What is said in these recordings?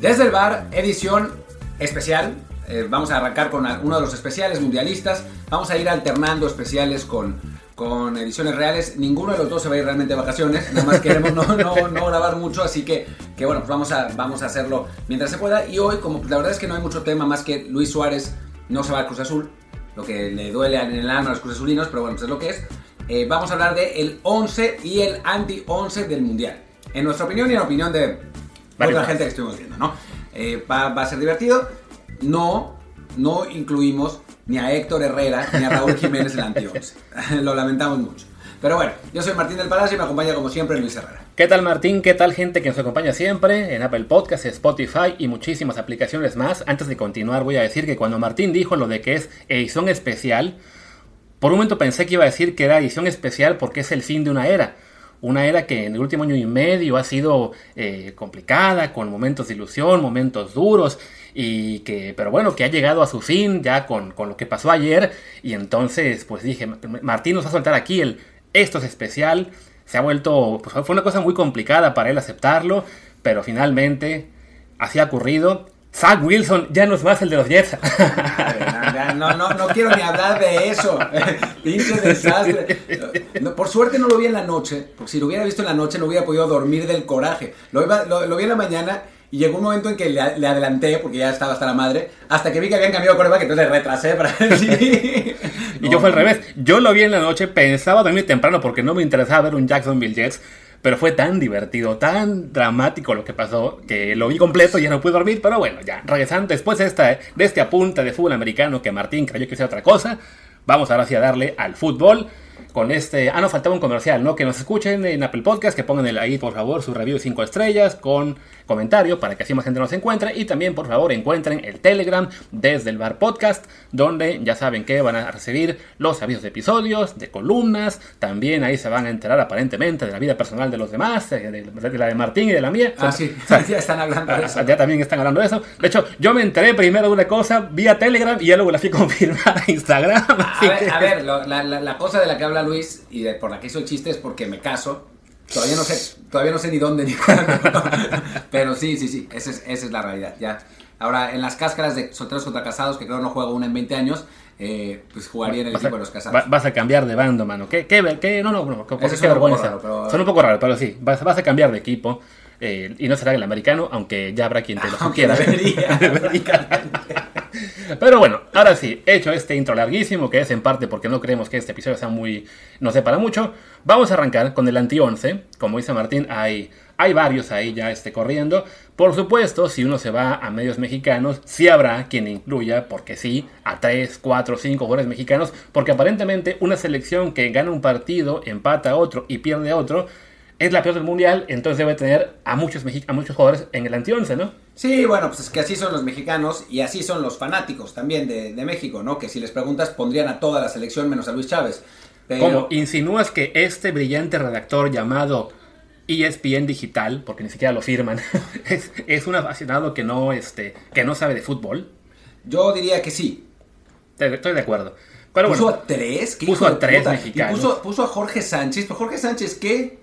Desde el bar, edición especial. Eh, vamos a arrancar con uno de los especiales mundialistas. Vamos a ir alternando especiales con, con ediciones reales. Ninguno de los dos se va a ir realmente de vacaciones. Nada más queremos no, no, grabar mucho. Así que, que bueno, pues vamos a, vamos a hacerlo mientras se pueda. Y hoy, como la verdad es que no hay mucho tema más que Luis Suárez no se va al Cruz Azul. Lo que le duele en el alma a los Cruz Azulinos, pero bueno, pues es lo que es. Eh, vamos a hablar de el 11 y el anti-11 del Mundial. En nuestra opinión y en opinión de otra gente que estuvimos viendo, ¿no? Eh, va, a ser divertido. No, no incluimos ni a Héctor Herrera ni a Raúl Jiménez en el anti-11. Lo lamentamos mucho. Pero bueno, yo soy Martín del Palacio y me acompaña como siempre Luis Herrera. ¿Qué tal Martín? ¿Qué tal gente que nos acompaña siempre en Apple Podcasts, Spotify y muchísimas aplicaciones más? Antes de continuar voy a decir que cuando Martín dijo lo de que es edición especial, por un momento pensé que iba a decir que era edición especial porque es el fin de una era una era que en el último año y medio ha sido eh, complicada, con momentos de ilusión, momentos duros, y que, pero bueno, que ha llegado a su fin ya con, lo que pasó ayer, y entonces pues dije, Martín nos va a soltar aquí el esto es especial, se ha vuelto, pues fue una cosa muy complicada para él aceptarlo, pero finalmente así ha ocurrido, Zach Wilson ya no es más el de los Jets. No, no, no quiero ni hablar de eso. Pinche desastre. por suerte no lo vi en la noche, porque si lo hubiera visto en la noche no hubiera podido dormir del coraje. Lo, vi en la mañana y llegó un momento en que le, adelanté, porque ya estaba hasta la madre, hasta que vi que habían cambiado de que entonces le retrasé para Y yo fue al revés. Yo lo vi en la noche, pensaba dormir temprano porque no me interesaba ver un Jacksonville Jets pero fue tan divertido, tan dramático lo que pasó, que lo vi completo y ya no pude dormir. Pero bueno, ya, regresando después de, este apunte de fútbol americano que Martín creyó que era otra cosa, vamos ahora sí a darle al fútbol con este. Ah, no, faltaba un comercial, ¿no? Que nos escuchen en Apple Podcast, que pongan ahí, por favor, su review de 5 estrellas con comentario para que así más gente nos encuentre. Y también, por favor, encuentren el Telegram desde el Bar Podcast, donde ya saben que van a recibir los avisos de episodios, de columnas. También ahí se van a enterar aparentemente de la vida personal de los demás, eh, de, la de Martín y de la mía. Ah, sí, ya están hablando de eso. Ya también están hablando de eso. De hecho, yo me enteré primero de una cosa vía Telegram y ya luego la fui a confirmar a Instagram. A ver, la, cosa de la que habla Luis y por la que hizo el chiste es porque me caso. Todavía no sé, todavía no sé ni dónde ni cuándo. Pero sí, sí, sí, esa es, esa es la realidad. Ya. Ahora, en las cáscaras de solteros contra casados, que creo no juego una en 20 años, eh, pues jugaría en el equipo de los casados. vas a cambiar de bando, mano. ¿Qué, qué, qué? No, no, no. Qué, qué vergüenza. Son un poco raros, pero sí, vas, vas a cambiar de equipo. Eh, y no será el americano, aunque ya habrá quien te lo quiera. Pero bueno, ahora sí, hecho este intro larguísimo, que es en parte porque no creemos que este episodio sea muy. no para mucho, vamos a arrancar con el anti-11. Como dice Martín, hay, hay varios ahí ya este, corriendo. Por supuesto, si uno se va a medios mexicanos, sí habrá quien incluya, porque sí, a 3, 4, 5 jugadores mexicanos, porque aparentemente una selección que gana un partido, empata a otro y pierde a otro es la peor del mundial, entonces debe tener a muchos, a muchos jugadores en el anti-11, ¿no? Sí, bueno, pues es que así son los mexicanos y así son los fanáticos también de, México, ¿no? Que si les preguntas pondrían a toda la selección menos a Luis Chávez. ¿Cómo? ¿Insinúas que este brillante redactor llamado ESPN Digital, porque ni siquiera lo firman, es, un apasionado que no, este, que no sabe de fútbol? Yo diría que sí. Estoy de acuerdo. ¿Puso a tres? Puso a tres mexicanos. puso, puso, a Jorge Sánchez. ¿Pero Jorge Sánchez qué?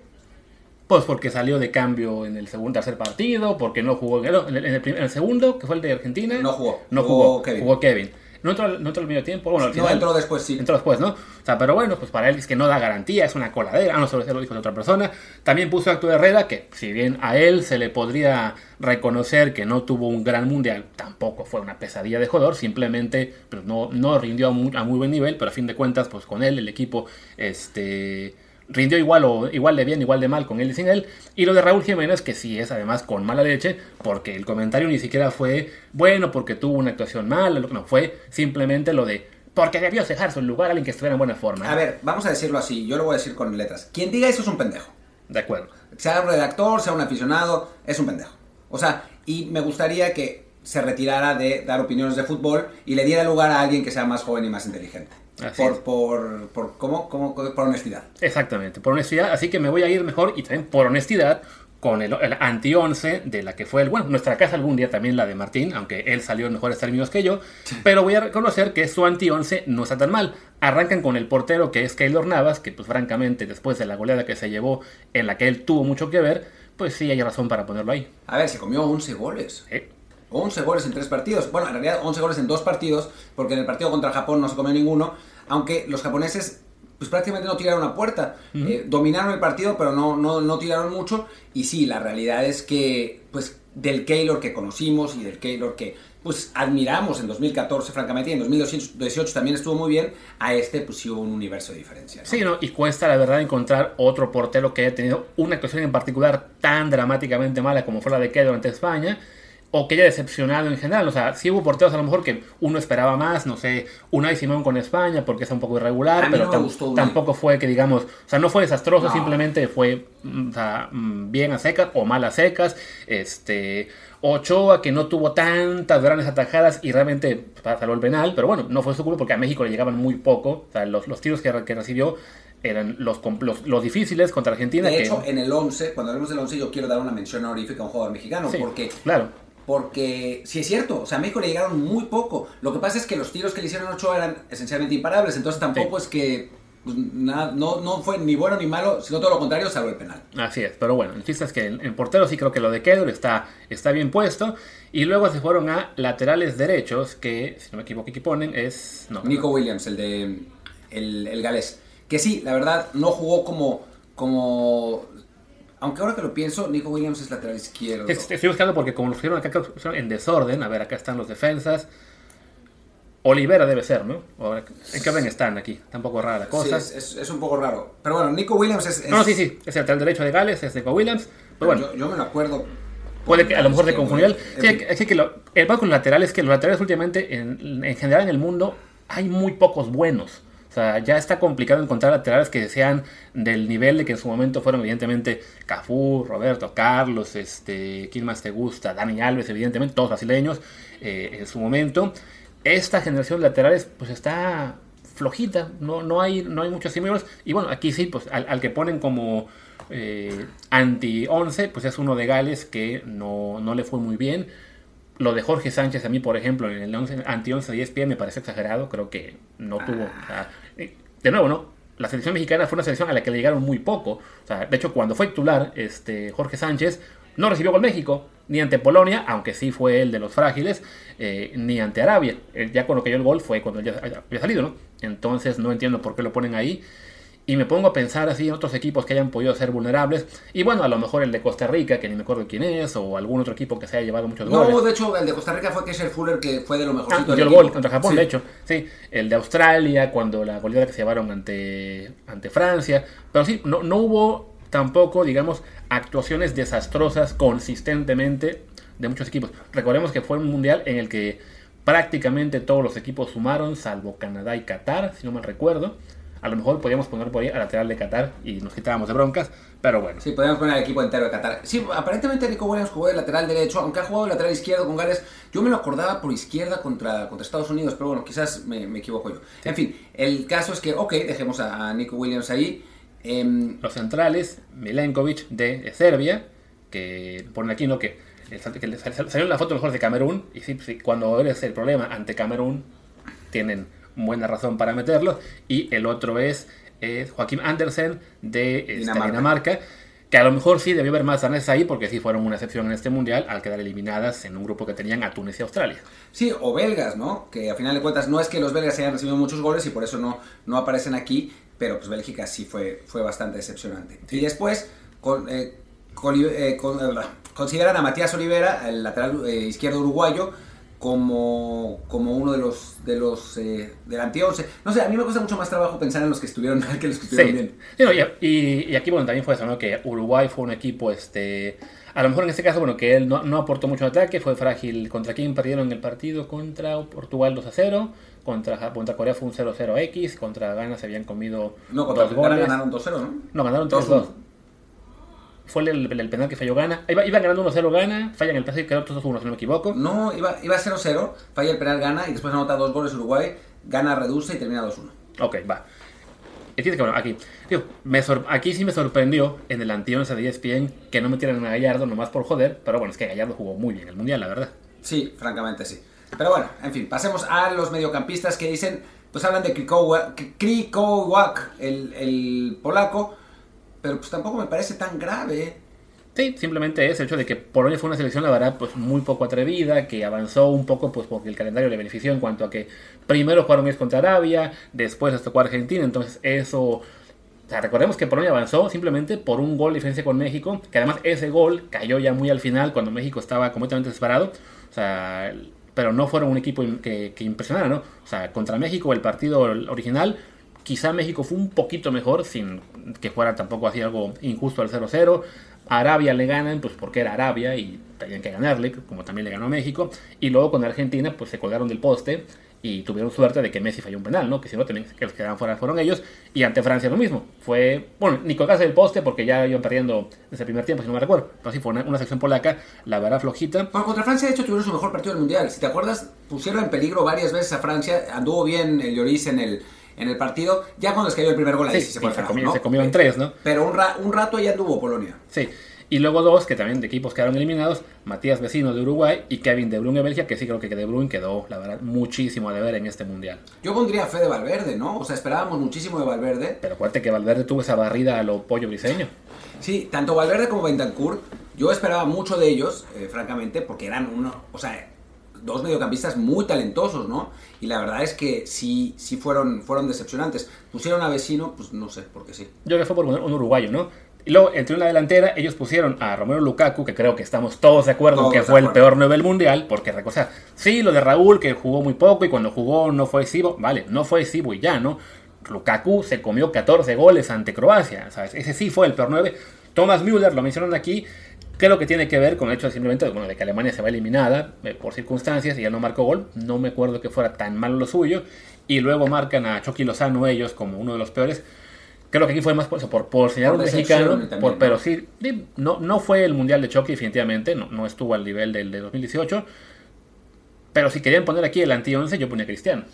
Pues porque salió de cambio en el segundo tercer partido, porque no jugó en el, en el, segundo, que fue el de Argentina. No jugó. No jugó, Kevin. Jugó Kevin. No entró, no entró el medio tiempo. Bueno, al final, no, entró después, sí. Entró después, ¿no? O sea, pero bueno, pues para él es que no da garantía, es una coladera. Ah, no, solo se lo dijo de otra persona. También puso a Acto Herrera, que si bien a él se le podría reconocer que no tuvo un gran mundial, tampoco fue una pesadilla de jugador, simplemente pues, no, no rindió a muy, a muy buen nivel, pero a fin de cuentas, pues con él el equipo, este rindió igual o igual de bien, igual de mal con él y sin él. Y lo de Raúl Jiménez, que sí es además con mala leche, porque el comentario ni siquiera fue bueno porque tuvo una actuación mala, no, fue simplemente lo de porque debió dejar su lugar a alguien que estuviera en buena forma. A ver, vamos a decirlo así, yo lo voy a decir con letras. Quien diga eso es un pendejo. De acuerdo. Sea un redactor, sea un aficionado, es un pendejo. O sea, y me gustaría que se retirara de dar opiniones de fútbol y le diera lugar a alguien que sea más joven y más inteligente por, por, por, ¿cómo, cómo, por honestidad. Exactamente, por honestidad. Así que me voy a ir mejor y también por honestidad con el, anti-11 de la que fue el, bueno, nuestra casa algún día también la de Martín, aunque él salió en mejores términos que yo, pero voy a reconocer que su anti-11 no está tan mal. Arrancan con el portero que es Keylor Navas, que pues francamente después de la goleada que se llevó en la que él tuvo mucho que ver, pues sí hay razón para ponerlo ahí. A ver, se comió 11 goles. Sí. 11 goles en tres partidos. Bueno, en realidad 11 goles en dos partidos, porque en el partido contra Japón no se comió ninguno, aunque los japoneses pues prácticamente no tiraron a puerta. Eh, dominaron el partido, pero no, no, no tiraron mucho. Y sí, la realidad es que pues del Keylor que conocimos y del Keylor que pues admiramos en 2014, francamente, y en 2018 también estuvo muy bien, a este pues sí hubo un universo de diferencia. Sí, ¿no? y cuesta la verdad encontrar otro portero que haya tenido una actuación en particular tan dramáticamente mala como fue la de Keylor ante España o que haya decepcionado en general. O sea, sí hubo porteros a lo mejor que uno esperaba más, no sé, Unai Simón con España porque es un poco irregular, pero tampoco fue que digamos, o sea, no fue desastroso, simplemente fue mm, o sea, mm, bien a secas o mal a secas. Este, Ochoa que no tuvo tantas grandes atajadas y realmente salvó el penal, pero bueno, no fue su culpa porque a México le llegaban muy poco, o sea, los, los tiros que, que recibió eran los, los, difíciles contra Argentina. De hecho, en el 11, cuando hablemos del 11, yo quiero dar una mención honorífica a un jugador mexicano, porque claro porque sí es cierto, o sea, a México le llegaron muy poco. Lo que pasa es que los tiros que le hicieron a Ochoa eran esencialmente imparables, entonces tampoco es que pues, no, no, fue ni bueno ni malo, sino todo lo contrario, salvo el penal. Así es, pero bueno, el chiste es que en, portero sí creo que lo de Kedor está, está bien puesto. Y luego se fueron a laterales derechos, que si no me equivoco aquí ponen es... No, Nico Williams, el de el, el galés. Que sí, la verdad, no jugó como, como aunque ahora que lo pienso, Nico Williams es lateral izquierdo. Estoy buscando porque como lo pusieron acá en desorden, a ver, acá están los defensas. Olivera debe ser, ¿no? ¿En qué orden están aquí? Está un poco rara la cosa. Sí, es, un poco raro. Pero bueno, Nico Williams es... No, sí, sí, es el lateral derecho de Gales, es Nico Williams. Pero bueno, yo, me lo acuerdo. Puede que a lo mejor de confundir. Sí, es que lo, el problema con laterales es que los laterales últimamente, en, en general en el mundo, hay muy pocos buenos. Ya está complicado encontrar laterales que sean del nivel de que en su momento fueron, evidentemente, Cafú, Roberto, Carlos, este, ¿quién más te gusta? Dani Alves, evidentemente, todos brasileños eh, en su momento. Esta generación de laterales, pues está flojita, no, no, hay, no hay muchos símbolos. Y bueno, aquí sí, pues al, que ponen como eh, anti-11, pues es uno de Gales que no, no le fue muy bien lo de Jorge Sánchez a mí, por ejemplo, en el 11, anti-11 de ESPN me parece exagerado. Creo que no tuvo... Eh, de nuevo, ¿no? La selección mexicana fue una selección a la que le llegaron muy poco. O sea, de hecho, cuando fue titular este, Jorge Sánchez, no recibió con México, ni ante Polonia, aunque sí fue el de los frágiles, eh, ni ante Arabia. ya con lo que dio el gol fue cuando ya había salido, ¿no? Entonces no entiendo por qué lo ponen ahí y me pongo a pensar así en otros equipos que hayan podido ser vulnerables. Y bueno, a lo mejor el de Costa Rica, que ni me acuerdo quién es, o algún otro equipo que se haya llevado muchos goles. No, de hecho, el de Costa Rica fue Kesher Fuller, que fue de lo mejorcito. Ah, dio el gol contra Japón, de hecho. Sí, el de Australia, cuando la goleada que se llevaron ante, ante Francia. Pero sí, no, no hubo tampoco, digamos, actuaciones desastrosas consistentemente de muchos equipos. Recordemos que fue un mundial en el que prácticamente todos los equipos sumaron, salvo Canadá y Qatar, si no mal recuerdo. A lo mejor podríamos poner por ahí a lateral de Qatar y nos quitábamos de broncas, pero bueno. Sí, podríamos poner al equipo entero de Qatar. Sí, aparentemente Nico Williams jugó de lateral derecho, aunque ha jugado de lateral izquierdo con Gales. Yo me lo acordaba por izquierda contra, contra Estados Unidos, pero bueno, quizás me, equivoco yo. En fin, el caso es que, ok, dejemos a, Nico Williams ahí. Em, Los centrales, Milenkovic de Serbia, que ponen aquí, ¿no? Que, salió la foto mejor de Camerún, y sí, sí, cuando eres el problema ante Camerún, tienen buena razón para meterlo. Y el otro es Joaquín Andersen de este, Dinamarca. que a lo mejor sí debió haber más daneses ahí porque sí fueron una excepción en este mundial al quedar eliminadas en un grupo que tenían a Túnez y Australia. Sí, o belgas, ¿no? Que a final de cuentas no es que los belgas hayan recibido muchos goles y por eso no, no aparecen aquí, pero pues Bélgica sí fue, fue bastante decepcionante. Y después con, eh, eh, eh, consideran a Matías Olivera, el lateral izquierdo uruguayo, como, como uno de los de los eh, del anti 11. No sé, a mí me cuesta mucho más trabajo pensar en los que estuvieron mal que los que estuvieron bien. y, aquí bueno, también fue eso, ¿no? Que Uruguay fue un equipo, este, a lo mejor en este caso, bueno, que él no, no aportó mucho ataque, fue frágil. ¿Contra quién perdieron el partido? Contra Portugal 2 a 0. Contra, contra Corea fue un 0-0X. Contra Ghana se habían comido no, contra dos goles. ganaron 2-0, ¿no? No, ganaron 3-2 fue el, penal que falló Gana. Iba, iba ganando 1-0 Gana, falla en el pase y quedó 2-1, si no me equivoco. No, iba, iba 0-0, falla el penal Gana y después anota dos goles Uruguay, Gana reduce y termina 2-1. Ok, va. que bueno, aquí, tío, me aquí sí me sorprendió en el anti de ESPN que no metieran a Gallardo nomás por joder, pero bueno, es que Gallardo jugó muy bien el Mundial, la verdad. Sí, francamente sí. Pero bueno, en fin, pasemos a los mediocampistas que dicen, pues hablan de Krikowak, el, el polaco, pero pues tampoco me parece tan grave. Sí, simplemente es el hecho de que Polonia fue una selección, la verdad, pues muy poco atrevida, que avanzó un poco pues porque el calendario le benefició en cuanto a que primero jugaron mes contra Arabia, después les tocó Argentina, entonces eso... O sea, recordemos que Polonia avanzó simplemente por un gol de diferencia con México, que además ese gol cayó ya muy al final cuando México estaba completamente desesperado. O sea, pero no fueron un equipo que impresionara, ¿no? O sea, contra México el partido original Quizá México fue un poquito mejor, sin que fuera tampoco así algo injusto al 0-0. Arabia le ganan, pues porque era Arabia y tenían que ganarle, como también le ganó México. Y luego con Argentina, pues se colgaron del poste y tuvieron suerte de que Messi falló un penal, ¿no? Que si no, también que los que quedaban fuera fueron ellos. Y ante Francia lo mismo. Fue, bueno, ni colgarse del poste porque ya iban perdiendo desde el primer tiempo, si no me recuerdo. Pero sí fue una, sección polaca, la verdad flojita. Bueno, contra Francia, de hecho, tuvieron su mejor partido del mundial. Si te acuerdas, pusieron en peligro varias veces a Francia. Anduvo bien el Lloris en el en el partido. Ya cuando les cayó el primer gol, ahí sí, se, fue se, comió, se comió en tres, ¿no? Pero un, un rato ya anduvo Polonia. Sí. Y luego dos, que también de equipos quedaron eliminados, Matías Vecino de Uruguay y Kevin De Bruyne de Bélgica, que sí creo que De Bruyne quedó, la verdad, muchísimo a deber en este Mundial. Yo pondría fe de Valverde, ¿no? O sea, esperábamos muchísimo de Valverde. Pero acuérdate que Valverde tuvo esa barrida a lo pollo briseño. Sí, tanto Valverde como Bentancur, yo esperaba mucho de ellos, eh, francamente, porque eran uno, o sea, dos mediocampistas muy talentosos, ¿no? Y la verdad es que sí, sí fueron, fueron decepcionantes. Pusieron a Vecino, pues no sé, por qué sí. Yo creo que fue por un, uruguayo, ¿no? Y luego, entre una delantera, ellos pusieron a Romero Lukaku, que creo que estamos todos de acuerdo que fue el peor 9 del mundial, porque, o sea, sí, lo de Raúl, que jugó muy poco y cuando jugó no fue exhibo, vale, no fue exhibo y ya, ¿no? Lukaku se comió 14 goles ante Croacia, ¿sabes? Ese sí fue el peor 9. Thomas Müller, lo mencionan aquí, ¿Qué lo que tiene que ver con el hecho de simplemente bueno, de que Alemania se va eliminada eh, por circunstancias y ya no marcó gol? No me acuerdo que fuera tan malo lo suyo. Y luego marcan a Chucky Lozano ellos como uno de los peores. Creo que aquí fue más por, por, por señalar un mexicano, por, pero sí, no, no fue el Mundial de Chucky definitivamente, no, no estuvo al nivel del de 2018. Pero si querían poner aquí el anti-11, yo ponía Cristiano.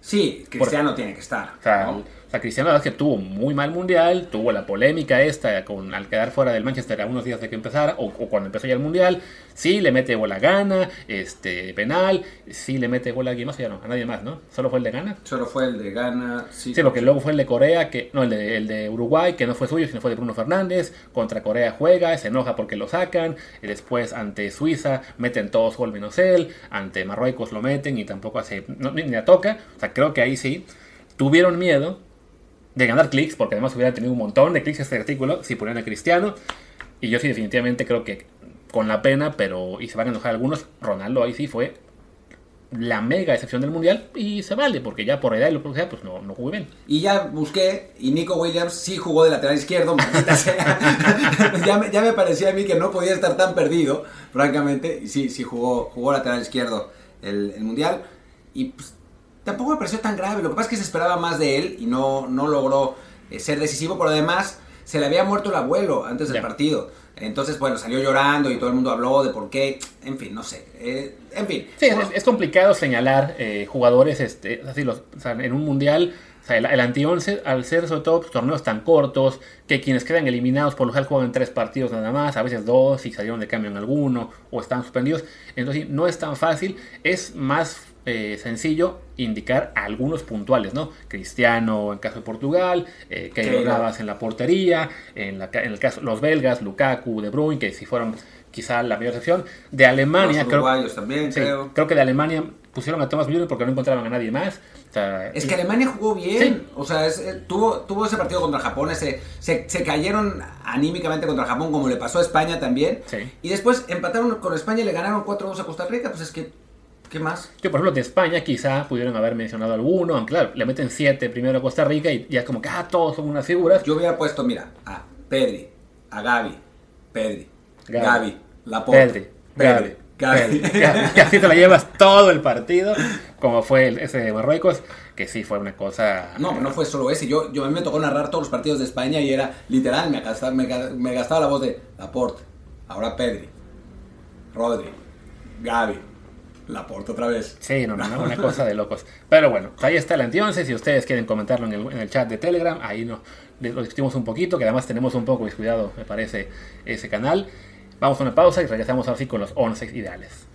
Sí, Cristiano tiene que estar. O sea, Cristiano la verdad es que tuvo muy mal mundial, tuvo la polémica esta con al quedar fuera del Manchester a unos días de que empezara, o, cuando empezó ya el mundial, sí le mete bola gana, este penal, sí le mete bola a alguien más, ya no, a nadie más, ¿no? Solo fue el de Gana. Solo fue el de Gana, sí. Sí, porque luego fue el de Corea, que no, el de, el de Uruguay, que no fue suyo, sino fue de Bruno Fernández, contra Corea juega, se enoja porque lo sacan, y después ante Suiza meten todos gol menos él, ante Marruecos lo meten y tampoco hace, ni, ni la toca, o sea, creo que ahí sí tuvieron miedo de ganar clics, porque además hubiera tenido un montón de clics este artículo si ponían a Cristiano. Y yo sí definitivamente creo que con la pena, pero y se van a enojar algunos, Ronaldo ahí sí fue la mega excepción del mundial y se vale, porque ya por edad y lo que sea, pues no, no jugó bien. Y ya busqué, y Nico Williams sí jugó de lateral izquierdo, ya, me, ya me parecía a mí que no podía estar tan perdido, francamente, y sí, sí jugó, jugó lateral izquierdo el, el mundial. Y pues, tampoco me pareció tan grave. Lo que pasa es que se esperaba más de él y no, no logró eh, ser decisivo, pero además se le había muerto el abuelo antes del partido. Entonces, bueno, salió llorando y todo el mundo habló de por qué. En fin, no sé. Eh, en fin. Sí, es, complicado señalar eh, jugadores este, así los, en un mundial. O sea, el, anti-11, al ser sobre todo torneos tan cortos, que quienes quedan eliminados por lo general juegan tres partidos nada más, a veces dos, y salieron de cambio en alguno, o están suspendidos. Entonces, no es tan fácil. Es más eh, sencillo indicar algunos puntuales, ¿no? Cristiano en caso de Portugal, eh, que Navas en la portería, en, la, en, el caso los belgas, Lukaku, De Bruyne, que si fueron quizá la mayor excepción. De Alemania, creo, también, creo. creo que de Alemania pusieron a Thomas Müller porque no encontraban a nadie más. es que Alemania jugó bien. O sea, eh, tuvo, tuvo ese partido contra Japón. Ese, se, se, cayeron anímicamente contra Japón, como le pasó a España también. Y después empataron con España y le ganaron 4-2 a Costa Rica. Pues es que ¿Qué más? Yo, por ejemplo, de España quizá pudieron haber mencionado alguno, aunque claro, le meten siete primero a Costa Rica y ya como que, ah, todos son unas figuras. Yo hubiera puesto, mira, a Pedri, a Gaby, Pedri, Gaby, Laporte, Pedri, Gaby, Gaby. Y así te la llevas todo el partido, como fue ese de Marruecos, que sí fue una cosa... No, no fue solo ese. Yo, yo a mí me tocó narrar todos los partidos de España y era literal, me gastaba, me, me gastaba la voz de Laporte, ahora Pedri, Rodri, Gaby, la porta otra vez. Sí, no, no, una cosa de locos. Pero bueno, ahí está el anti-11. Si ustedes quieren comentarlo en el, en el, chat de Telegram, ahí no, lo discutimos un poquito, que además tenemos un poco descuidado, me parece, ese canal. Vamos a una pausa y regresamos así con los 11 ideales.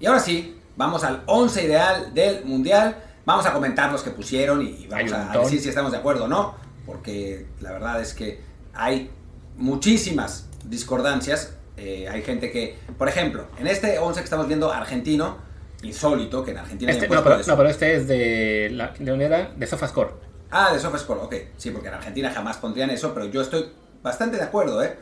Y ahora sí, vamos al 11 ideal del Mundial. Vamos a comentar los que pusieron y vamos a decir si estamos de acuerdo o no, porque la verdad es que hay muchísimas discordancias. Eh, hay gente que, por ejemplo, en este 11 que estamos viendo argentino, insólito, que en Argentina... Este, no, pero, no, pero este es de la de era? de SofaScore. Ah, de SofaScore, ok. Sí, porque en Argentina jamás pondrían eso, pero yo estoy bastante de acuerdo, ¿eh?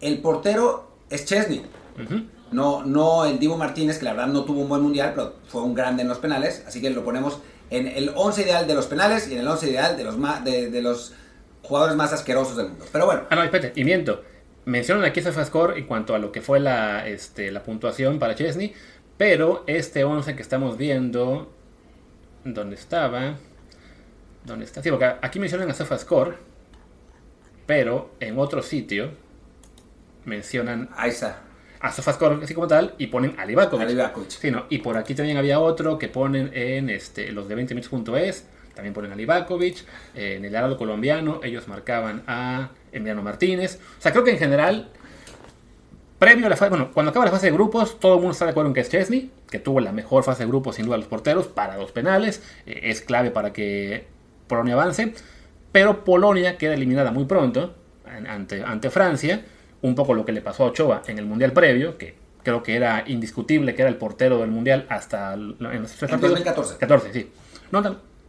El portero es Chesney. Ujú. No, no el Divo Martínez, que la verdad no tuvo un buen mundial, pero fue un grande en los penales. Así que lo ponemos en el 11 ideal de los penales y en el 11 ideal de los, de, de los jugadores más asquerosos del mundo. Pero bueno, Ah, no, espérate, y miento. Mencionan aquí SofaScore en cuanto a lo que fue la, este, la puntuación para Chesney, pero este 11 que estamos viendo, ¿dónde estaba? ¿Dónde está? Sí, porque aquí mencionan a SofaScore, pero en otro sitio mencionan ahí está. a SofaScore así como tal y ponen a Livakovic. Sí, no, y por aquí también había otro que ponen en este, los de 20 minutos.es, también ponen a en el Heraldo colombiano ellos marcaban a Emiliano Martínez. O sea, creo que en general, previo a la fase, bueno, cuando acaba la fase de grupos, todo el mundo está de acuerdo en que es Chesney, que tuvo la mejor fase de grupos sin duda los porteros, para dos penales, eh, es clave para que Polonia avance, pero Polonia queda eliminada muy pronto an- ante, ante Francia, un poco lo que le pasó a Ochoa en el Mundial previo, que creo que era indiscutible que era el portero del Mundial hasta en los tres En partidos. 2014. 14, sí. ¿No,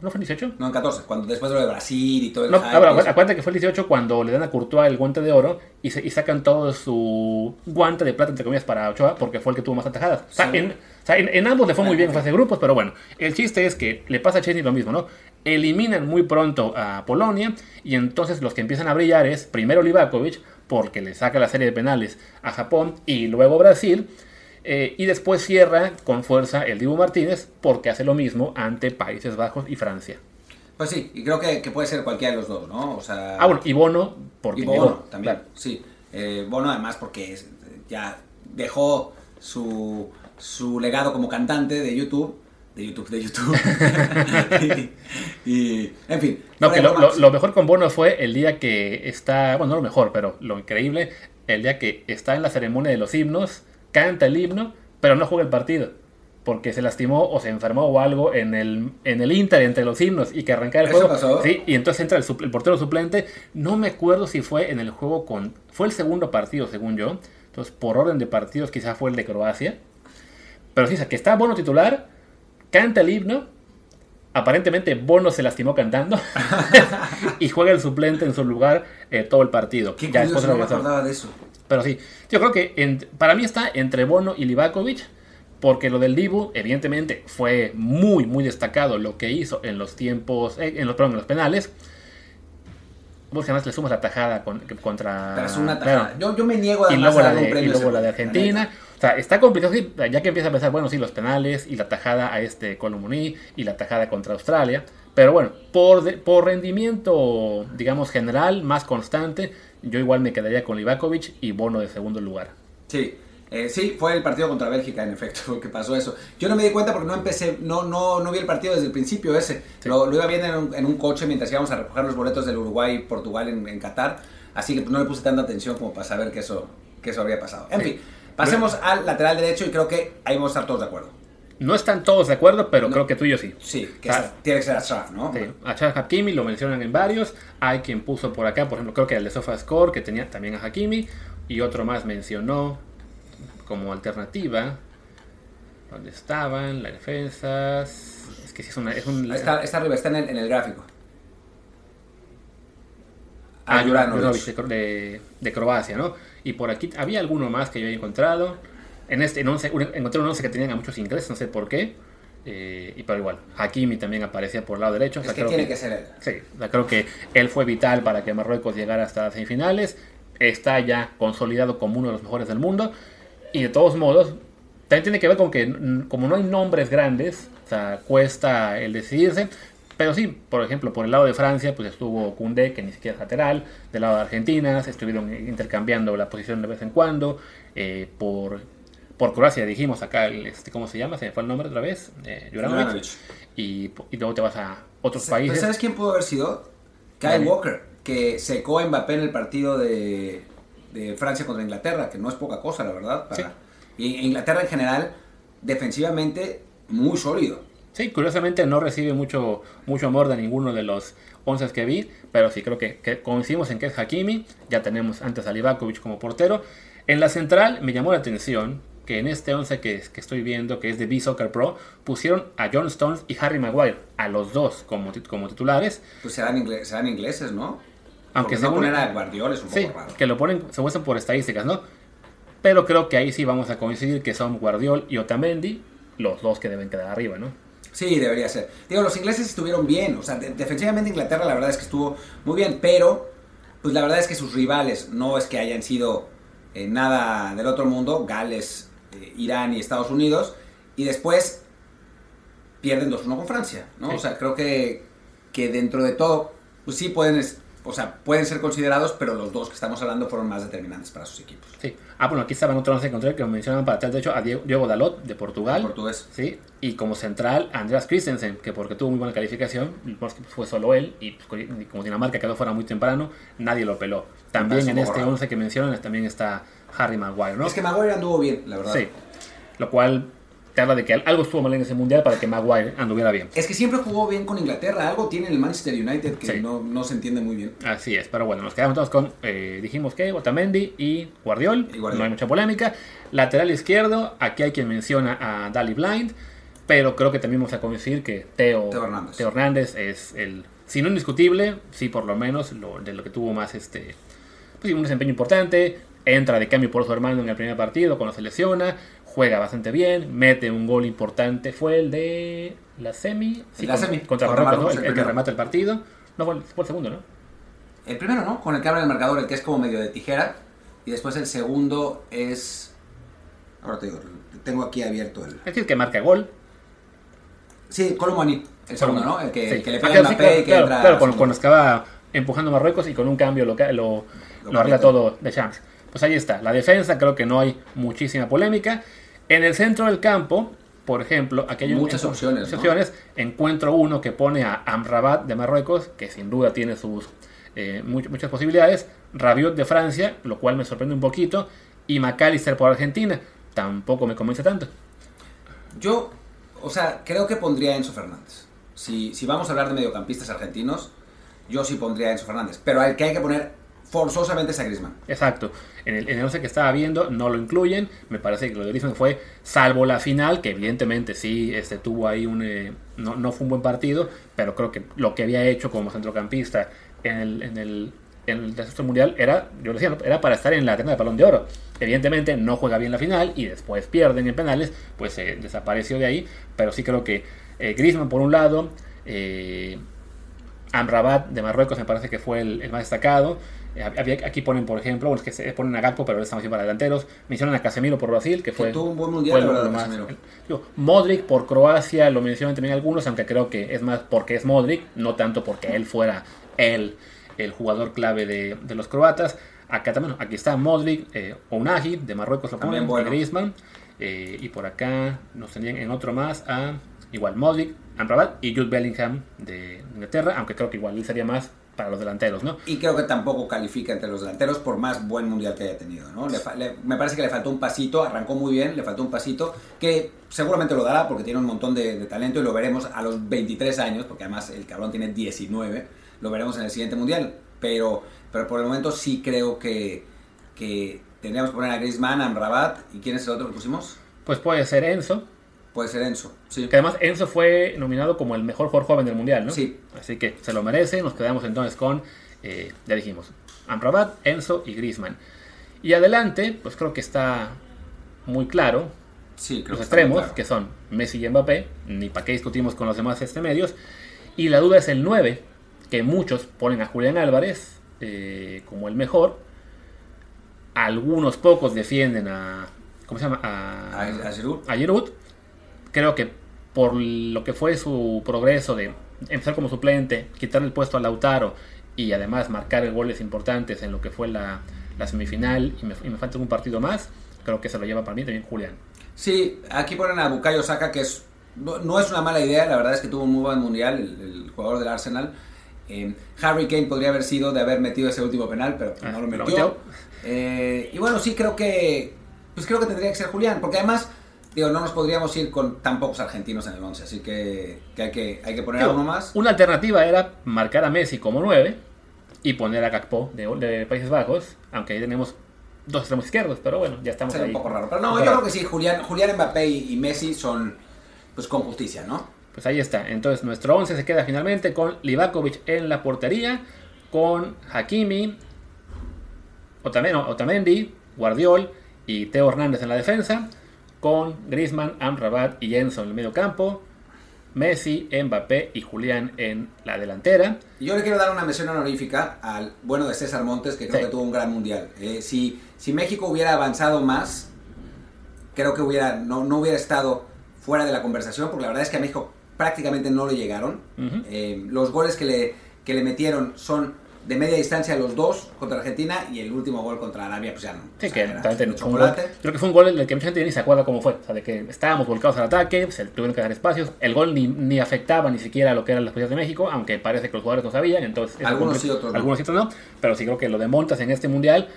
no, ¿no fue en 18? No, en 14, cuando después de lo de Brasil y todo el No, hype acuérdate que fue el 18 cuando le dan a Courtois el guante de oro y, se- y sacan todo su guante de plata, entre comillas, para Ochoa, porque fue el que tuvo más atajadas. O sea, Sí. en, o sea, en- en ambos le fue muy bien en fase de grupos, pero bueno, el chiste es que le pasa a Chesney lo mismo, ¿no? Eliminan muy pronto a Polonia y entonces los que empiezan a brillar es primero Livakovic, porque le saca la serie de penales a Japón y luego Brasil. Eh, y después cierra con fuerza el Dibu Martínez porque hace lo mismo ante Países Bajos y Francia. Pues sí, y creo que, que puede ser cualquiera de los dos, ¿no? O sea, Ah, bueno, y Bono porque y Bono llegó, también, claro. sí. Eh, Bono además porque es- ya dejó su, su legado como cantante de YouTube, de YouTube, de YouTube. y, y, en fin. No, que lo, lo- lo mejor con Bono fue el día que está, bueno, no lo mejor, pero lo increíble, el día que está en la ceremonia de los himnos, canta el himno, pero no juega el partido. Porque se lastimó o se enfermó o algo en el, en el Inter entre los himnos y que arrancara el ¿Eso juego. pasó? Sí, y entonces entra el, el portero suplente. No me acuerdo si fue en el juego con. Fue el segundo partido, según yo. Entonces, por orden de partidos, quizás fue el de Croacia. Pero sí, o sea, que está Bono titular, canta el himno. Aparentemente Bono se lastimó cantando y juega el suplente en su lugar eh, todo el partido. Qué Ya curioso, después no me acordaba de eso. Pero sí, yo creo que en- para mí está entre Bono y Livakovic, porque lo del Dibu, evidentemente, fue muy, muy destacado lo que hizo en los tiempos, eh, en los, perdón, en los penales. Vos además le sumas la tajada con- contra. Pero es una claro. tajada. Yo, yo me niego Y además luego, a la un de, premio y luego la de. Argentina. O sea, está complicado, sí, ya que empieza a pensar, bueno, sí, los penales y la tajada a este Colomboní y la tajada contra Australia. Pero bueno, por, de- por rendimiento, digamos, general, más constante, yo igual me quedaría con Livakovic y Bono de segundo lugar. Sí, eh, sí, fue el partido contra Bélgica, en efecto, que pasó eso. Yo no me di cuenta porque no empecé, no, no, no vi el partido desde el principio ese. Sí. Lo, lo iba viendo en un, en un coche mientras íbamos a recoger los boletos del Uruguay y Portugal en, en Qatar. Así que no le puse tanta atención como para saber que eso, que eso habría pasado. En Sí. fin, pasemos al lateral derecho y creo que ahí vamos a estar todos de acuerdo. No están todos de acuerdo, pero No. creo que tú y yo sí. Sí, que Ah. es- tiene que ser Ashraf, ¿no? Sí, a Chad Hakimi lo mencionan en varios. Hay quien puso por acá, por ejemplo, creo que el de SofaScore, que tenía también a Hakimi. Y otro más mencionó como alternativa. ¿Dónde estaban? Las defensas. Es que sí es una. Es un, Está, está arriba, está en el, en el gráfico. Ah, Ah, Juranovic. Juranovic de, de- de Croacia, ¿no? Y por aquí había alguno más que yo había encontrado. En este en 11, un- encontré un 11 que tenían a muchos ingleses, no sé por qué. Eh, y pero igual, Hakimi también aparecía por el lado derecho. o Es sea, que creo tiene que ser él. Sí, o sea, creo que él fue vital para que Marruecos llegara hasta las semifinales. Está ya consolidado como uno de los mejores del mundo. Y de todos modos, también tiene que ver con que como no hay nombres grandes, o sea, cuesta el decidirse. Pero sí, por ejemplo, por el lado de Francia, pues estuvo Koundé, que ni siquiera es lateral. Del lado de Argentina, se estuvieron intercambiando la posición de vez en cuando. Eh, por, por Croacia dijimos acá, el, este, ¿cómo se llama? Se me fue el nombre otra vez. Eh, Juranovic. Y, y luego te vas a otros Pero países. ¿Sabes quién pudo haber sido? Kyle Dale. Walker, que secó a Mbappé en el partido de, de Francia contra Inglaterra, que no es poca cosa, la verdad. para- Sí. Y Inglaterra en general, defensivamente, muy sólido. Sí, curiosamente no recibe mucho, mucho amor de ninguno de los 11 que vi, pero sí creo que, que coincidimos en que es Hakimi. Ya tenemos antes a Livakovic como portero. En la central me llamó la atención que en este 11 que, que estoy viendo, que es de B-Soccer Pro, pusieron a John Stones y Harry Maguire, a los dos como, como titulares. Pues serán, ingle serán ingleses, ¿no? Aunque según- no poner a Guardiola es un Sí, poco raro. que lo ponen, se muestran por estadísticas, ¿no? Pero creo que ahí sí vamos a coincidir que son Guardiol y Otamendi, los dos que deben quedar arriba, ¿no? Sí, debería ser. Digo, los ingleses estuvieron bien. O sea, de- defensivamente Inglaterra la verdad es que estuvo muy bien, pero pues la verdad es que sus rivales no es que hayan sido eh, nada del otro mundo, Gales, eh, Irán y Estados Unidos, y después pierden 2-1 con Francia, ¿no? Sí. O sea, creo que, que dentro de todo, pues sí pueden, o sea, pueden ser considerados, pero los dos que estamos hablando fueron más determinantes para sus equipos. Sí. Ah, bueno, aquí estaban otro once contrario que mencionaban para atrás, de hecho, a Diego, Diego Dalot, de Portugal. Portugués. Sí, y como central, Andreas Christensen, que porque tuvo muy buena calificación, pues, fue solo él, y pues, y como Dinamarca quedó fuera muy temprano, nadie lo peló. También en este raro. 11 que mencionan también está Harry Maguire, ¿no? Es que Maguire anduvo bien, la verdad. Sí, lo cual te habla de que algo estuvo mal en ese mundial para que Maguire anduviera bien. Es que siempre jugó bien con Inglaterra. Algo tiene el Manchester United que Sí. no, no se entiende muy bien. Así es, pero bueno, nos quedamos todos con, eh, dijimos que Otamendi y Guardiol, Y Guardiol. no hay mucha polémica. Lateral izquierdo, aquí hay quien menciona a Dali Blind, pero creo que también vamos a coincidir que Teo, Teo Hernández. Hernández es el, si no indiscutible, sí por lo menos lo, de lo que tuvo más este, pues, sí, un desempeño importante, entra de cambio por su hermano en el primer partido cuando se lesiona, juega bastante bien, mete un gol importante, fue el de la semi, sí, La con- semi, contra contra Marruecos, el, el el que remata el partido, no fue, el- fue el segundo, ¿no? El primero, ¿no? Con el que abre el marcador, el que es como medio de tijera. Y después el segundo es. Ahora te digo, tengo aquí abierto el. Es decir, que marca gol. Sí, Colomani, el segundo, ¿no? El que, Sí. el que le Ah, pega a sí, claro, y que claro, entra. claro, cuando, cuando estaba empujando Marruecos y con un cambio lo, lo, Lo lo arregla todo de Champs. Pues ahí está. La defensa, creo que no hay muchísima polémica. En el centro del campo, por ejemplo, aquí hay Muchas opciones, muchas ¿no? opciones. Encuentro uno que pone a Amrabat de Marruecos, que sin duda tiene sus eh, much- muchas posibilidades. Rabiot de Francia, lo cual me sorprende un poquito. Y McAllister por Argentina. Tampoco me convence tanto. Yo, o sea, creo que pondría a Enzo Fernández. Si, si vamos a hablar de mediocampistas argentinos, yo sí pondría a Enzo Fernández. Pero al que hay que poner forzosamente es a Griezmann. Exacto. En el, en el 11 que estaba viendo no lo incluyen. Me parece que lo de Griezmann fue, salvo la final, que evidentemente sí este, tuvo ahí un... eh, no, no fue un buen partido, pero creo que lo que había hecho como centrocampista en el, en el, en el desastre mundial era, yo decía, ¿no? era para estar en la terna de balón de oro. Evidentemente no juega bien la final y después pierden en penales, pues se desapareció de ahí. Pero sí creo que eh, Griezmann por un lado... eh, Amrabat de Marruecos me parece que fue el más destacado. Eh, aquí ponen, por ejemplo, bueno, es que se ponen a Gakpo, pero más bien para delanteros. Mencionan a Casemiro por Brasil, que fue. tuvo un buen mundial, fue verdad, más- digo, Modric por Croacia, lo mencionan también algunos, aunque creo que es más porque es Modric, no tanto porque él fuera él el jugador clave de, de los croatas. Acá también, aquí está Modric, eh, Ounahi de Marruecos lo ponen, bueno. Griezmann. eh, y por acá nos tenían en otro más a igual Modric, Amrabat y Jude Bellingham de Inglaterra, aunque creo que igual él sería más para los delanteros, ¿no? Y creo que tampoco califica entre los delanteros por más buen mundial que haya tenido. ¿no? Le le- me parece que le faltó un pasito, arrancó muy bien, le faltó un pasito que seguramente lo dará porque tiene un montón de, de talento y lo veremos a los 23 años, porque además el cabrón tiene 19, lo veremos en el siguiente mundial. Pero, pero por el momento sí creo que, que tendríamos que poner a Griezmann, a Amrabat y ¿quién es el otro que pusimos? Pues puede ser Enzo, Puede ser Enzo, sí. que además Enzo fue nominado como el mejor jugador joven del mundial, ¿no? Sí. Así que se lo merece, nos quedamos entonces con, eh, ya dijimos, Amrabat, Enzo y Griezmann. Y adelante, pues creo que está muy claro, Sí, creo los que extremos, claro. que son Messi y Mbappé, ni para qué discutimos con los demás este medios. Y la duda es el 9, que muchos ponen a Julián Álvarez eh, como el mejor. Algunos pocos defienden a. ¿Cómo se llama? A, a Giroud. a Giroud. Creo que por lo que fue su progreso de empezar como suplente, quitarle el puesto a Lautaro y además marcar goles importantes en lo que fue la, la semifinal y me, y me falta un partido más, creo que se lo lleva para mí también Julián. Sí, aquí ponen a Bukayo Saka, que es no, no es una mala idea, la verdad es que tuvo un muy buen mundial, el, el jugador del Arsenal. Eh, Harry Kane podría haber sido de haber metido ese último penal, pero Ah, no lo lo metió. metió. Eh, y bueno, sí creo que pues creo que tendría que ser Julián, porque además digo, no nos podríamos ir con tan pocos argentinos en el 11, así que, que hay que hay que poner a uno más. Una alternativa era marcar a Messi como 9 y poner a Gakpo de, de Países Bajos, aunque ahí tenemos dos extremos izquierdos, pero bueno, ya estamos Sería ahí. un poco raro. Pero no, yo creo que sí, Julián, Julián Mbappé y, Messi son pues con justicia, ¿no? Pues ahí está. Entonces nuestro 11 se queda finalmente con Livakovic en la portería, con Hakimi, Otamendi, Guardiol y Teo Hernández en la defensa, con Griezmann, Amrabat y Jenson en el medio campo, Messi, Mbappé y Julián en la delantera. Yo le quiero dar una mención honorífica al bueno de César Montes, que creo Sí. que tuvo un gran mundial. Eh, si, si México hubiera avanzado más, creo que hubiera, no, no hubiera estado fuera de la conversación, porque la verdad es que a México prácticamente no le llegaron. Eh, los goles que le, que le metieron son de media distancia los dos contra Argentina y el último gol contra Arabia, pues ya no. Sí, o sea, que fue un gol- creo que fue un gol del que mucha gente ni se acuerda cómo fue. O sea, de que estábamos volcados al ataque, se tuvieron que dar espacios. El gol ni, ni afectaba ni siquiera lo que eran las posiciones de México, aunque parece que los jugadores no sabían. Entonces, Algunos sí, otros no. Algunos sí, otros no. Pero sí creo que lo de Montas en este mundial.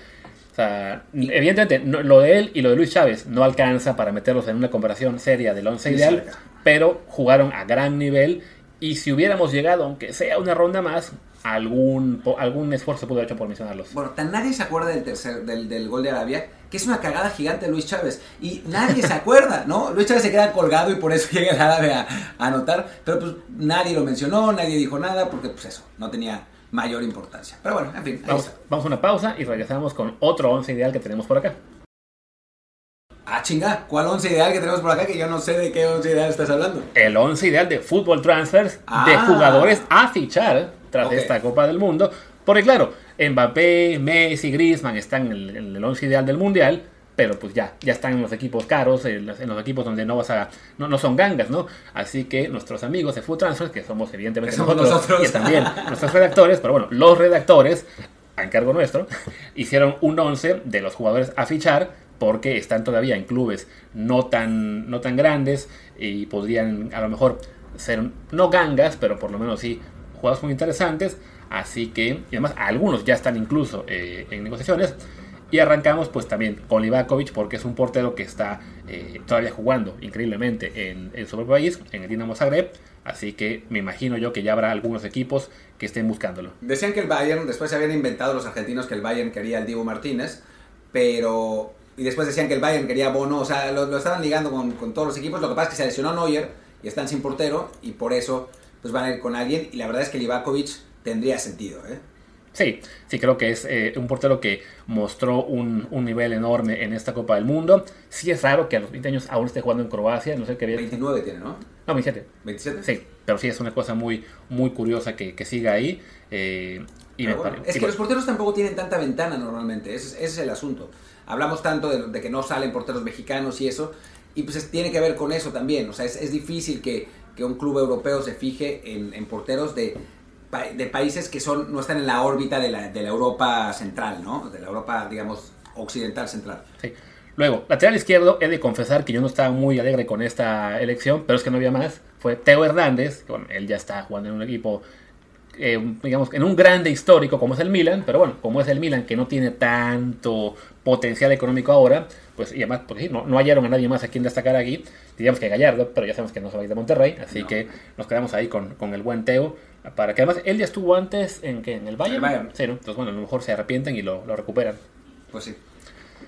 O sea, evidentemente, no- lo de él y lo de Luis Chávez no alcanza para meterlos en una comparación seria del once ideal, pero jugaron a gran nivel. Y si hubiéramos llegado, aunque sea una ronda más, algún, algún esfuerzo pudo haber hecho por mencionarlos. Bueno, tan nadie se acuerda del tercer del, del gol de Arabia, que es una cagada gigante de Luis Chávez. Y nadie se acuerda, ¿no? Luis Chávez se queda colgado y por eso llega el árabe a, a anotar. Pero pues nadie lo mencionó, nadie dijo nada, porque pues eso, no tenía mayor importancia. Pero bueno, en fin, ahí Vamos, está. vamos a una pausa y regresamos con otro once ideal que tenemos por acá. Ah, chinga, ¿cuál once ideal que tenemos por acá? Que yo no sé de qué once ideal estás hablando. El once ideal de fútbol transfers de Ah. jugadores a fichar tras esta Copa del Mundo. Porque claro, Mbappé, Messi, Griezmann están en el, en el once ideal del Mundial, pero pues ya, ya están en los equipos caros, en los, en los equipos donde no vas a, no, no son gangas, ¿no? Así que nuestros amigos de Food Transfers, que somos evidentemente Que somos nosotros, nosotros. y también nuestros redactores, pero bueno, los redactores, a encargo nuestro, hicieron un once de los jugadores a fichar porque están todavía en clubes no tan, no tan grandes y podrían a lo mejor ser no gangas, pero por lo menos sí jugadores muy interesantes. Así que, y además algunos ya están incluso eh, en negociaciones. Y arrancamos pues también con Livakovic porque es un portero que está eh, todavía jugando increíblemente en, en su propio país, en el Dinamo Zagreb. Así que me imagino yo que ya habrá algunos equipos que estén buscándolo. Decían que el Bayern, después se habían inventado los argentinos que el Bayern quería al Dibu Martínez, pero... Y después decían que el Bayern quería Bono, o sea, lo, estaban ligando con, con todos los equipos. Lo que pasa es que se lesionó Neuer y están sin portero y por eso pues van a ir con alguien. Y la verdad es que Livakovic tendría sentido, ¿eh? Sí, sí creo que es eh, un portero que mostró un, un nivel enorme en esta Copa del Mundo. Sí es raro que a los 20 años aún esté jugando en Croacia, no sé qué había... 29 tiene, ¿no? No, 27. 27. Sí, pero sí es una cosa muy, muy curiosa que, que siga ahí. eh, y me bueno, pare- es que bueno, los porteros tampoco tienen tanta ventana normalmente, ese, es- ese es el asunto. Hablamos tanto de, de que no salen porteros mexicanos y eso, y pues es- tiene que ver con eso también. O sea, es, es difícil que, que un club europeo se fije en, porteros de, pa- de países que son no están en la órbita de la, de la Europa central, ¿no? De la Europa, digamos, occidental central. sí. Luego, lateral izquierdo, he de confesar que yo no estaba muy alegre con esta elección, pero es que no había más. Fue Teo Hernández, que bueno, él ya está jugando en un equipo, eh, digamos, en un grande histórico como es el Milan, pero bueno, como es el Milan que no tiene tanto potencial económico ahora, pues y además, porque sí, no, no hallaron a nadie más a quien destacar aquí, diríamos que Gallardo, pero ya sabemos que no se va a ir de Monterrey, así No. que nos quedamos ahí con, con el buen Teo, para que además él ya estuvo antes en, ¿qué? en el Bayern. El Bayern. Sí, ¿no? Entonces bueno, a lo mejor se arrepienten y lo, lo recuperan. Pues sí.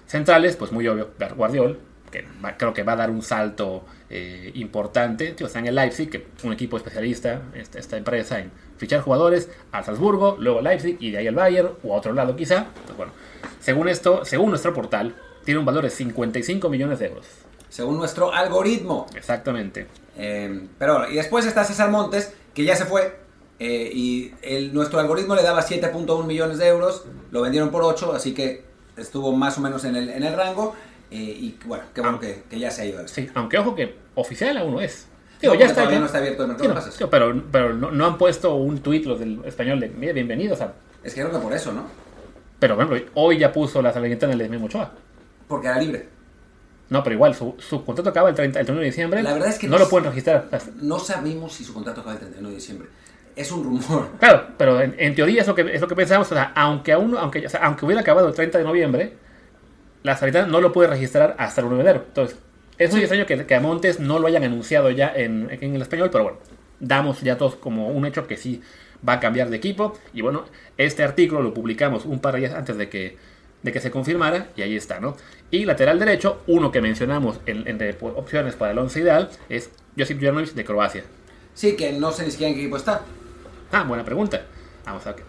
Centrales, pues muy obvio, Guardiol, que va- creo que va a dar un salto eh, importante. Tío, está en el Leipzig, que un equipo especialista, esta, esta empresa, en fichar jugadores a Salzburgo, luego Leipzig y de ahí al Bayern, o a otro lado quizá. Pues bueno, según esto, según nuestro portal, tiene un valor de 55 millones de euros. Según nuestro algoritmo. Exactamente. Eh, pero y después está César Montes, que ya se fue. eh, y el, nuestro algoritmo le daba 7.1 millones de euros, lo vendieron por 8, así que estuvo más o menos en el, en el rango. Eh, y bueno, qué bueno que, que ya se ha ido. Sí, aunque ojo que oficial aún no es. No, Digo, porque ya está. todavía no está abierto el mercado Sí, de no, pases. sí, pero pero no, no han puesto un tuit los del español de "Mira, bienvenidos a. Es que creo que por eso, ¿no? Pero bueno, hoy ya puso la en el Memo Ochoa. Porque era libre. No, pero igual, su, su contrato acaba el, 30, el 31 de diciembre. La verdad es que no no lo pueden registrar. No sabemos si su contrato acaba el 31 de diciembre. Es un rumor. Claro, pero en, en teoría es lo que, es lo que pensamos. O sea, aunque, aún, aunque, o sea, aunque hubiera acabado el 30 de noviembre, la sanidad no lo puede registrar hasta el 1 de enero. Entonces, Es muy extraño que, que, a Montes no lo hayan anunciado ya en, en, el español, pero bueno, damos ya todos como un hecho que sí va a cambiar de equipo. Y bueno, este artículo lo publicamos un par de días antes de que, de que se confirmara, y ahí está, ¿no? Y lateral derecho, uno que mencionamos en, entre opciones para el once ideal, es Josip Jurnovic de Croacia. Sí, que no sé ni siquiera en qué equipo está. Ah, buena pregunta. Vamos a ver.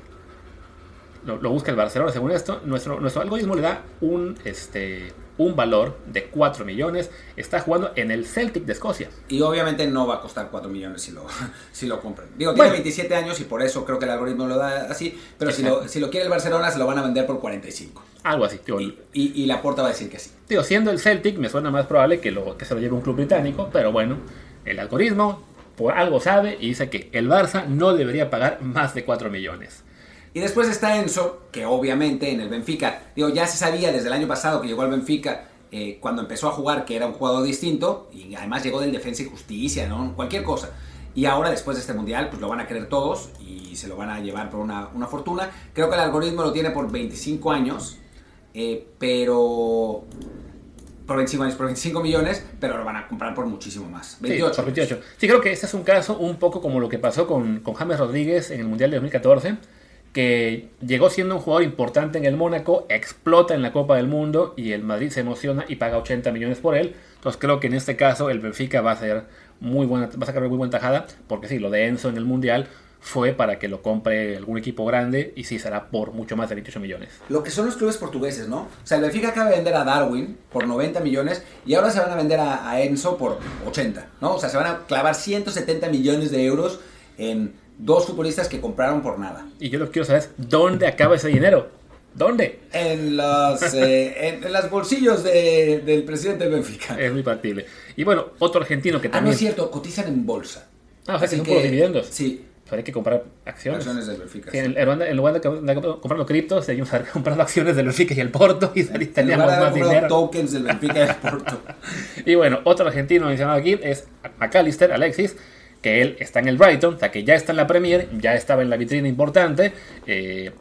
Lo, lo, busca el Barcelona según esto. Nuestro, nuestro algoritmo le da un, este, un valor de 4 millones. Está jugando en el Celtic de Escocia. Y obviamente no va a costar 4 millones si lo, si lo compran. Digo, tiene bueno. 27 años y por eso creo que el algoritmo lo da así. Pero si lo, si lo, quiere el Barcelona, se lo van a vender por 45. Algo así. Tío. Y, y, y, la puerta va a decir que sí. Digo, siendo el Celtic, me suena más probable que, lo, que se lo lleve un club británico. Pero bueno, el algoritmo por algo sabe y dice que el Barça no debería pagar más de 4 millones. Y después está Enzo, que obviamente en el Benfica, digo, ya se sabía desde el año pasado que llegó al Benfica eh, cuando empezó a jugar que era un jugador distinto y además llegó del Defensa y Justicia, ¿no? Cualquier cosa. Y ahora, después de este mundial, pues lo van a querer todos y se lo van a llevar por una, una fortuna. Creo que el algoritmo lo tiene por 25 años, eh, pero por 25 años, por 25 millones, pero lo van a comprar por muchísimo más. 28. Sí, por 28. Sí, creo que este es un caso un poco como lo que pasó con, con James Rodríguez en el Mundial de 2014, que llegó siendo un jugador importante en el Mónaco, explota en la Copa del Mundo y el Madrid se emociona y paga 80 millones por él. Entonces creo que en este caso el Benfica va a ser muy buena, va a sacar muy buena tajada, porque sí, lo de Enzo en el Mundial fue para que lo compre algún equipo grande y sí será por mucho más de 28 millones. Lo que son los clubes portugueses, ¿no? O sea, el Benfica acaba de vender a Darwin por 90 millones y ahora se van a vender a, a Enzo por 80, ¿no? O sea, se van a clavar 170 millones de euros en dos futbolistas que compraron por nada. Y yo lo que quiero saber es, ¿dónde acaba ese dinero? ¿Dónde? En los, eh, en, en, los bolsillos de, del presidente del Benfica. Es muy factible. Y bueno, otro argentino que Ah, también... no es cierto, cotizan en bolsa. Ah, o sea, que Así son por dividendos. Sí, Pero hay que comprar acciones. acciones del Benfica. Sí, sí. en, en lugar de- los criptos, debíamos haber comprado acciones del Benfica y el Porto y En teníamos más dinero. tokens del Benfica y del Porto. Y bueno, otro argentino mencionado aquí es McAllister, Alexis, que él está en el Brighton, o sea que ya está en la Premier, ya estaba en la vitrina importante. eh,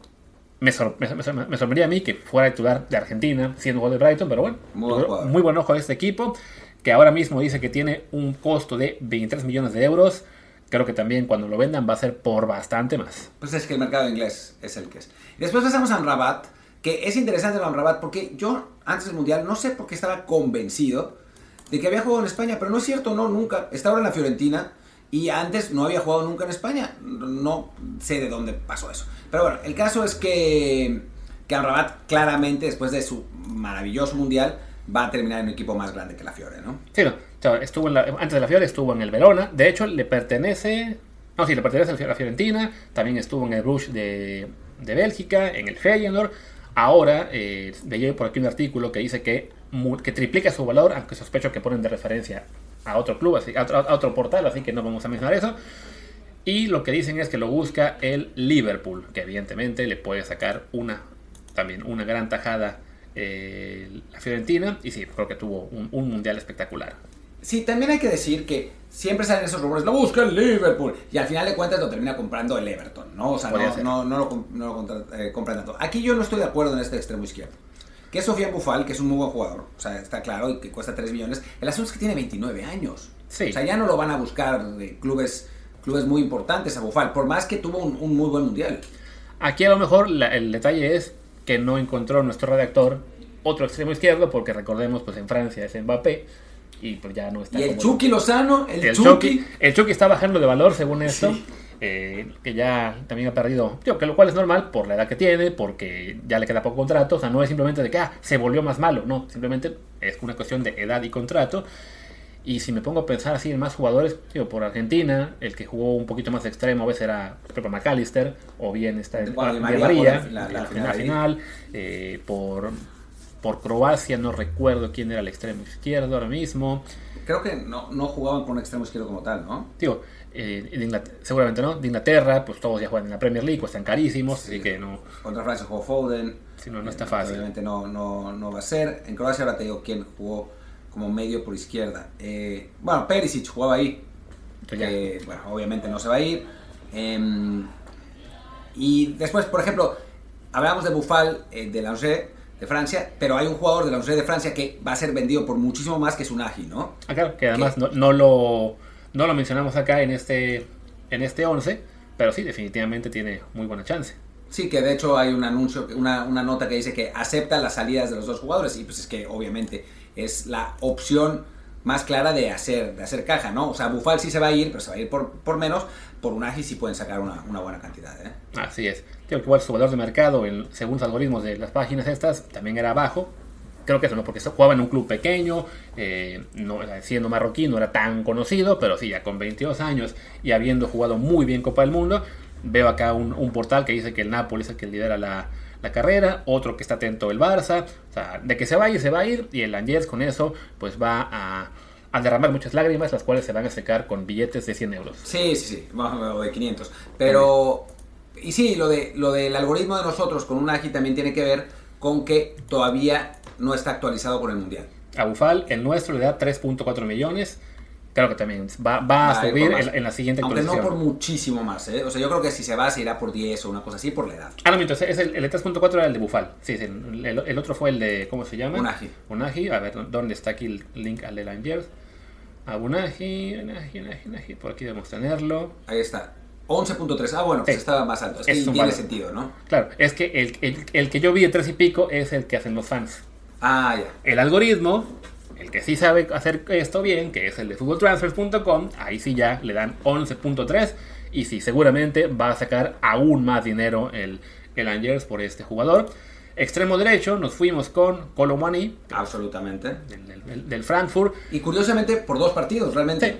me, sor- me, me- me sorprendía a mí que fuera titular de Argentina, siendo jugador de Brighton, pero bueno, Muy muy buen ojo de este equipo, que ahora mismo dice que tiene un costo de 23 millones de euros. Creo que también cuando lo vendan va a ser por bastante más. Pues es que el mercado inglés es el que es. Después pasamos a Amrabat, que es interesante el Amrabat porque yo antes del Mundial no sé por qué estaba convencido de que había jugado en España, pero no es cierto, no, nunca. Está ahora en la Fiorentina y antes no había jugado nunca en España. No sé de dónde pasó eso. Pero bueno, el caso es que, que Amrabat claramente después de su maravilloso Mundial va a terminar en un equipo más grande que la Fiore, ¿no? Sí, no, estuvo antes de la Fiore estuvo en el Verona. De hecho, le pertenece. No, sí, le pertenece a la Fiorentina. También estuvo en el Bruges de, de Bélgica, en el Feyenoord. Ahora, eh, por aquí un artículo que dice que, que triplica su valor, aunque sospecho que ponen de referencia a otro club, así, a, otro, a otro portal, así que no vamos a mencionar eso. Y lo que dicen es que lo busca el Liverpool, que evidentemente le puede sacar una también una gran tajada eh, la Fiorentina. Y sí, creo que tuvo un, un mundial espectacular. Sí, también hay que decir que siempre salen esos rumores, lo busca el Liverpool, y al final de cuentas lo termina comprando el Everton, ¿no? O sea, no, no, no lo, no lo eh, compran tanto. Aquí yo no estoy de acuerdo en este extremo izquierdo. Que es Sofía Bufal, que es un muy buen jugador, o sea, está claro, y que cuesta 3 millones. El asunto es que tiene 29 años. Sí. O sea, ya no lo van a buscar de clubes, clubes muy importantes a Bufal, por más que tuvo un, un muy buen mundial. Aquí a lo mejor la- el detalle es que no encontró nuestro redactor otro extremo izquierdo, porque recordemos, pues en Francia es Mbappé. Y pues ya no está. Y el Chucky Lozano, el, El Chucky. Chucky, el Chucky está bajando de valor según esto. Sí. Eh, que ya también ha perdido, digo, que lo cual es normal por la edad que tiene, porque ya le queda poco contrato, o sea, no es simplemente de que ah, se volvió más malo, no, simplemente es una cuestión de edad y contrato. Y si me pongo a pensar así en más jugadores, digo, por Argentina, el que jugó un poquito más extremo a veces era por ejemplo, McAllister, o bien está en Bueno, Di María la- la- la, final, final eh, por, por Croacia, no recuerdo quién era el extremo izquierdo ahora mismo. Creo que no, no jugaban con un extremo izquierdo como tal, ¿no? Digo, eh, de seguramente no. De Inglaterra, pues todos ya juegan en la Premier League, cuestan carísimos, Sí. así que no, Contra Francia jugó Foden. si no, no está fácil. Obviamente no, no, no va a ser. En Croacia ahora te digo quién jugó como medio por izquierda. Eh, bueno, Perisic jugaba ahí. Ya. Eh, bueno, obviamente no se va a ir. Em, y después, por ejemplo, hablamos de Bufal, eh, de Lange, de Francia, pero hay un jugador de la Universidad de Francia que va a ser vendido por muchísimo más que es un Agi, ¿no? Ah, claro, que además no, no, lo, no lo mencionamos acá en este, en este 11, pero sí, definitivamente tiene muy buena chance. Sí, que de hecho hay un anuncio, una, una nota que dice que acepta las salidas de los dos jugadores y pues es que obviamente es la opción más clara de hacer, de hacer caja, ¿no? O sea, Bufal sí se va a ir, pero se va a ir por, por menos, por un Agi sí pueden sacar una, una buena cantidad, ¿eh? Así es. Creo que igual su valor de mercado, en- según los algoritmos de las páginas estas, también era bajo. Creo que eso no, porque jugaba en un club pequeño, eh, no, siendo marroquí, no era tan conocido, pero sí, ya con 22 años y habiendo jugado muy bien Copa del Mundo, veo acá un, portal que dice que el Napoli es el que lidera la, la carrera, otro que está atento el Barça, o sea, de que se va a ir, se va a ir, y el Angers con eso, pues va a, derramar muchas lágrimas, las cuales se van a secar con billetes de 100 euros. Sí, sí, sí, bueno, o de 500. Pero, y sí, lo, de, lo del algoritmo de nosotros con un Agi también tiene que ver con que todavía no está actualizado con el Mundial. A Bufal, el nuestro le da 3.4 millones. Claro que también va, va a subir en, en la siguiente Aunque no por muchísimo más, ¿eh? O sea, yo creo que si se va, se irá por 10 o una cosa así por la edad. Ah, no, mientras es el, el de 3.4 era el de Bufal. Sí, sí, el, el- otro fue el de, ¿cómo se llama? Unagi. Unagi. A ver, ¿dónde está aquí el link al de Langers? A Unagi, Unagi, Unagi, Unagi. Por aquí debemos tenerlo. Ahí está. 11.3. Ah, bueno, pues Sí. estaba más alto. Es que Es un tiene valor. sentido, ¿no? Claro, es que el, el- el que yo vi de 3 y pico es el que hacen los fans. Ah, ya. El algoritmo, el que sí sabe hacer esto bien, que es el de footballtransfers.com, ahí sí ya le dan 11.3 y sí, seguramente va a sacar aún más dinero el, el Angers por este jugador. Extremo derecho, nos fuimos con Colomani Absolutamente. del, del- del Frankfurt. Y curiosamente, por dos partidos, realmente. Sí.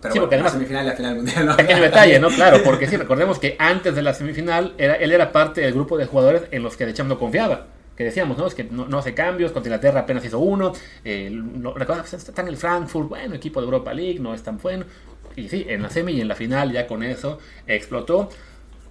Pero Sí, bueno, porque además- la semifinal y la final mundial, ¿no? Pequeño detalle, ¿no? Claro, porque sí, recordemos que antes de la semifinal era, él era parte del grupo de jugadores en los que de Champ no confiaba. Que decíamos, ¿no? Es que no, hace cambios, contra Inglaterra apenas hizo uno. Eh, pues, está en el Frankfurt, bueno, equipo de Europa League, no es tan bueno. Y sí, en la semi y en la final ya con eso explotó.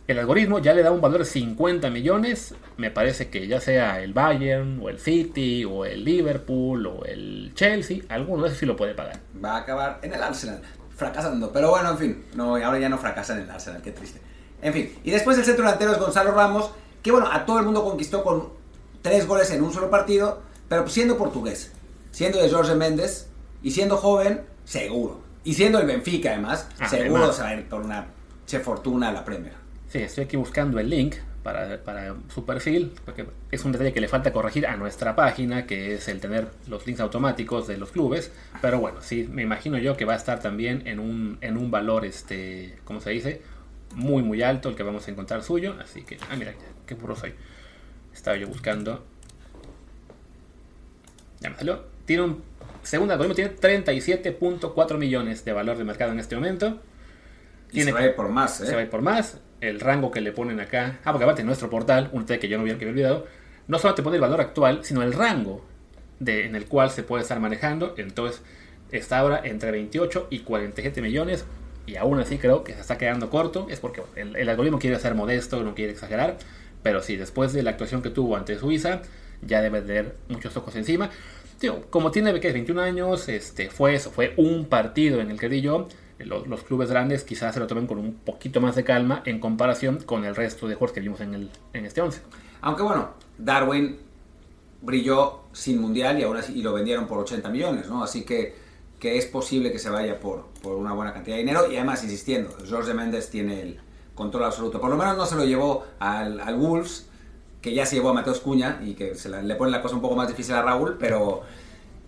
El algoritmo ya le da un valor de 50 millones. Me parece que ya sea el Bayern, o el City, o el Liverpool, o el Chelsea, alguno de esos sí lo puede pagar. Va a acabar en el Arsenal, fracasando. Pero bueno, en fin, no, ahora ya no fracasa en el Arsenal, qué triste. En fin, y después el centro delantero es Gonzalo Ramos, que bueno, a todo el mundo conquistó con tres goles en un solo partido, pero pues siendo portugués, siendo de Jorge Méndez y siendo joven, seguro. Y siendo el Benfica además, Además. seguro se va a ir por una che fortuna a la Premier. Sí, estoy aquí buscando el link para, para su perfil, porque es un detalle que le falta corregir a nuestra página, que es el tener los links automáticos de los clubes. Pero bueno, sí, me imagino yo que va a estar también en un, en un valor, este, ¿cómo se dice? Muy, muy alto el que vamos a encontrar suyo. Así que, ah, mira, qué burro soy. Estaba yo buscando. Salió. Tiene un, el algoritmo, tiene 37.4 millones de valor de mercado en este momento. Y Tiene se va a ir por más, ¿eh? se va a ir por más. El rango que le ponen acá. Ah, porque aparte en nuestro portal, un detalle que yo no había, que había olvidado, no solo te pone el valor actual, sino el rango de, en el cual se puede estar manejando. Entonces, está ahora entre 28 y 47 millones. Y aún así creo que se está quedando corto. Es porque el, el algoritmo quiere ser modesto, no quiere exagerar. Pero sí, después de la actuación que tuvo ante Suiza, ya debe tener muchos ojos encima. Como tiene que es 21 años, este, fue eso, fue un partido en el que yo. Los, los clubes grandes quizás se lo tomen con un poquito más de calma en comparación con el resto de juegos que vimos en, el, en este 11. Aunque bueno, Darwin brilló sin mundial y así y lo vendieron por 80 millones, ¿no? Así que, que es posible que se vaya por, por una buena cantidad de dinero y además, insistiendo, Jorge Méndez tiene el control absoluto. Por lo menos no se lo llevó al, al Wolves, que ya se llevó a Mateos Cuña y que se la- le pone la cosa un poco más difícil a Raúl, pero,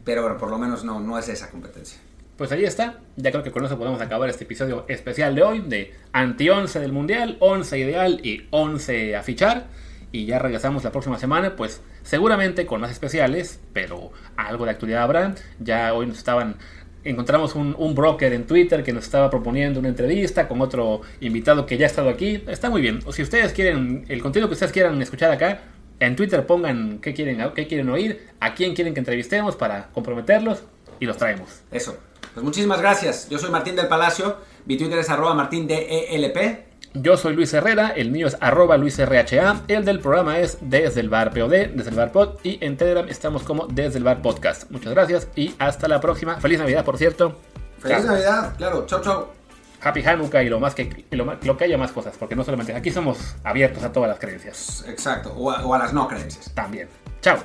pero bueno, por lo menos no, no es esa competencia. Pues ahí está. Ya creo que con eso podemos acabar este episodio especial de hoy de anti-11 del Mundial, 11 ideal y 11 a fichar. Y ya regresamos la próxima semana, pues seguramente con más especiales, pero algo de actualidad habrá. Ya hoy nos estaban... Encontramos un, un broker en Twitter que nos estaba proponiendo una entrevista con otro invitado que ya ha estado aquí. Está muy bien. O si ustedes quieren, el contenido que ustedes quieran escuchar acá, en Twitter pongan qué quieren, qué quieren oír, a quién quieren que entrevistemos para comprometerlos y los traemos. Eso. Pues muchísimas gracias. Yo soy Martín del Palacio. Mi Twitter es arroba martindelp. Yo soy Luis Herrera, el mío es arroba luisrha, el del programa es Desde el Bar POD, Desde el Bar Pod, y en Telegram estamos como Desde el Bar Podcast. Muchas gracias y hasta la próxima. Feliz Navidad, por cierto. Feliz Chao. Navidad. Claro. Chau, chau. Happy Hanukkah y lo más que y lo, más- lo que haya más cosas, porque no solamente aquí somos abiertos a todas las creencias Exacto, o a, o a las no creencias. también. Chao.